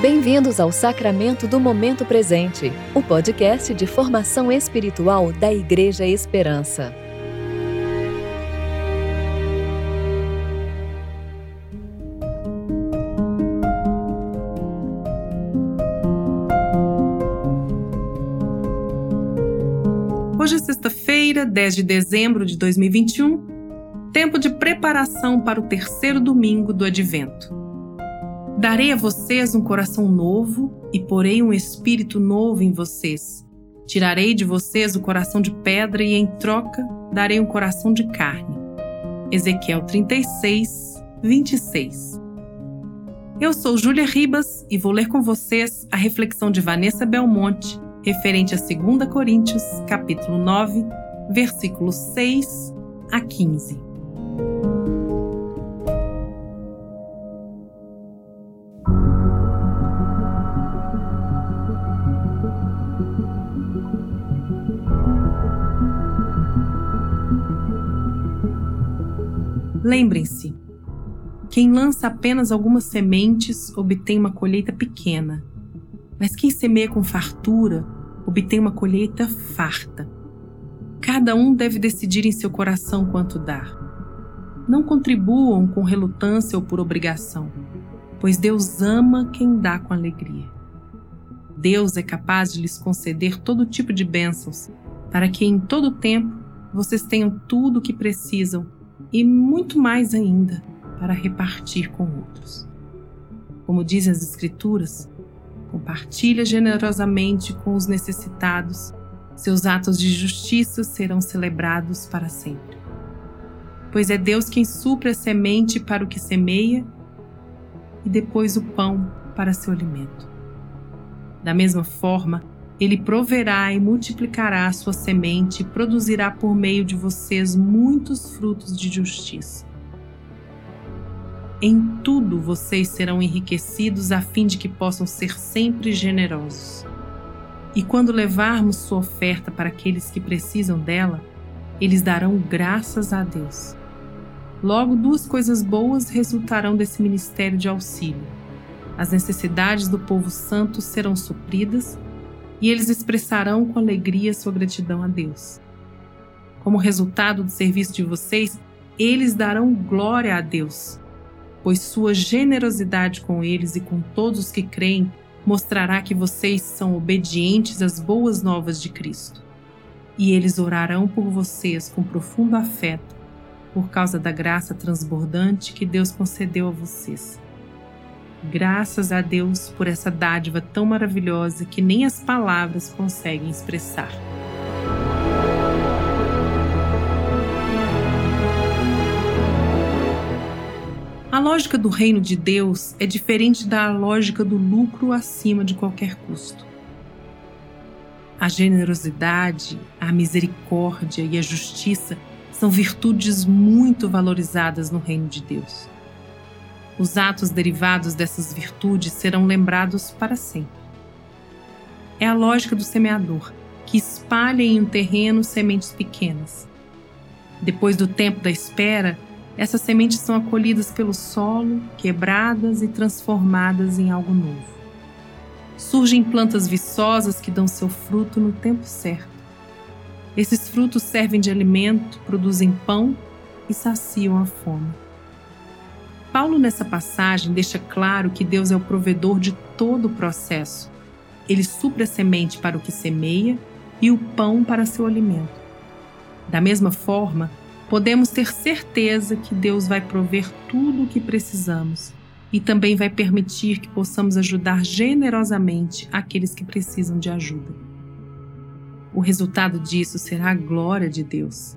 Bem-vindos ao Sacramento do Momento Presente, o podcast de formação espiritual da Igreja Esperança. Hoje é sexta-feira, 10 de dezembro de 2021, tempo de preparação para o terceiro domingo do Advento. Darei a vocês um coração novo e porei um espírito novo em vocês. Tirarei de vocês o coração de pedra e, em troca, darei um coração de carne. Ezequiel 36, 26. Eu sou Júlia Ribas e vou ler com vocês a reflexão de Vanessa Belmonte referente a 2 Coríntios, capítulo 9, versículos 6 a 15. Lembrem-se, quem lança apenas algumas sementes obtém uma colheita pequena, mas quem semeia com fartura obtém uma colheita farta. Cada um deve decidir em seu coração quanto dar. Não contribuam com relutância ou por obrigação, pois Deus ama quem dá com alegria. Deus é capaz de lhes conceder todo tipo de bênçãos, para que em todo tempo vocês tenham tudo o que precisam e muito mais ainda para repartir com outros. Como dizem as Escrituras, compartilha generosamente com os necessitados, seus atos de justiça serão celebrados para sempre. Pois é Deus quem supre a semente para o que semeia e depois o pão para seu alimento. Da mesma forma, ele proverá e multiplicará a sua semente e produzirá por meio de vocês muitos frutos de justiça em tudo vocês serão enriquecidos a fim de que possam ser sempre generosos. E quando levarmos sua oferta para aqueles que precisam dela, eles darão graças a Deus. Logo, duas coisas boas resultarão desse ministério de auxílio. As necessidades do povo santo serão supridas e eles expressarão com alegria sua gratidão a Deus. Como resultado do serviço de vocês, eles darão glória a Deus pois sua generosidade com eles e com todos os que creem mostrará que vocês são obedientes às boas novas de Cristo. E eles orarão por vocês com profundo afeto, por causa da graça transbordante que Deus concedeu a vocês. Graças a Deus por essa dádiva tão maravilhosa que nem as palavras conseguem expressar. A lógica do reino de Deus é diferente da lógica do lucro acima de qualquer custo. A generosidade, a misericórdia e a justiça são virtudes muito valorizadas no reino de Deus. Os atos derivados dessas virtudes serão lembrados para sempre. É a lógica do semeador, que espalha em um terreno sementes pequenas. Depois do tempo da espera, essas sementes são acolhidas pelo solo, quebradas e transformadas em algo novo. Surgem plantas viçosas que dão seu fruto no tempo certo. Esses frutos servem de alimento, produzem pão e saciam a fome. Paulo, nessa passagem, deixa claro que Deus é o provedor de todo o processo. Ele supre a semente para o que semeia e o pão para seu alimento. Da mesma forma, podemos ter certeza que Deus vai prover tudo o que precisamos e também vai permitir que possamos ajudar generosamente aqueles que precisam de ajuda. O resultado disso será a glória de Deus.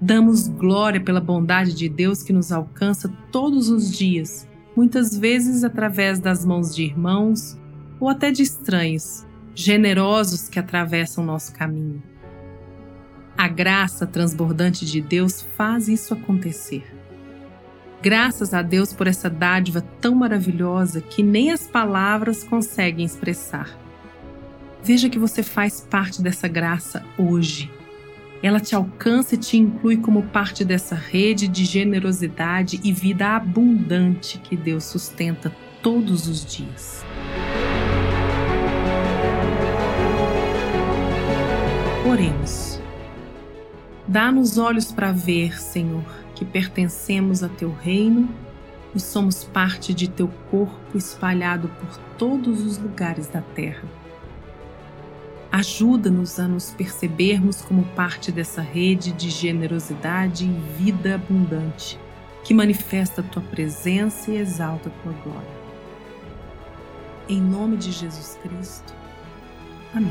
Damos glória pela bondade de Deus que nos alcança todos os dias, muitas vezes através das mãos de irmãos ou até de estranhos, generosos que atravessam nosso caminho. A graça transbordante de Deus faz isso acontecer. Graças a Deus por essa dádiva tão maravilhosa que nem as palavras conseguem expressar. Veja que você faz parte dessa graça hoje. Ela te alcança e te inclui como parte dessa rede de generosidade e vida abundante que Deus sustenta todos os dias. Oremos. Dá-nos olhos para ver, Senhor, que pertencemos a teu reino e somos parte de teu corpo espalhado por todos os lugares da terra. Ajuda-nos a nos percebermos como parte dessa rede de generosidade e vida abundante que manifesta a tua presença e exalta a tua glória. Em nome de Jesus Cristo. Amém.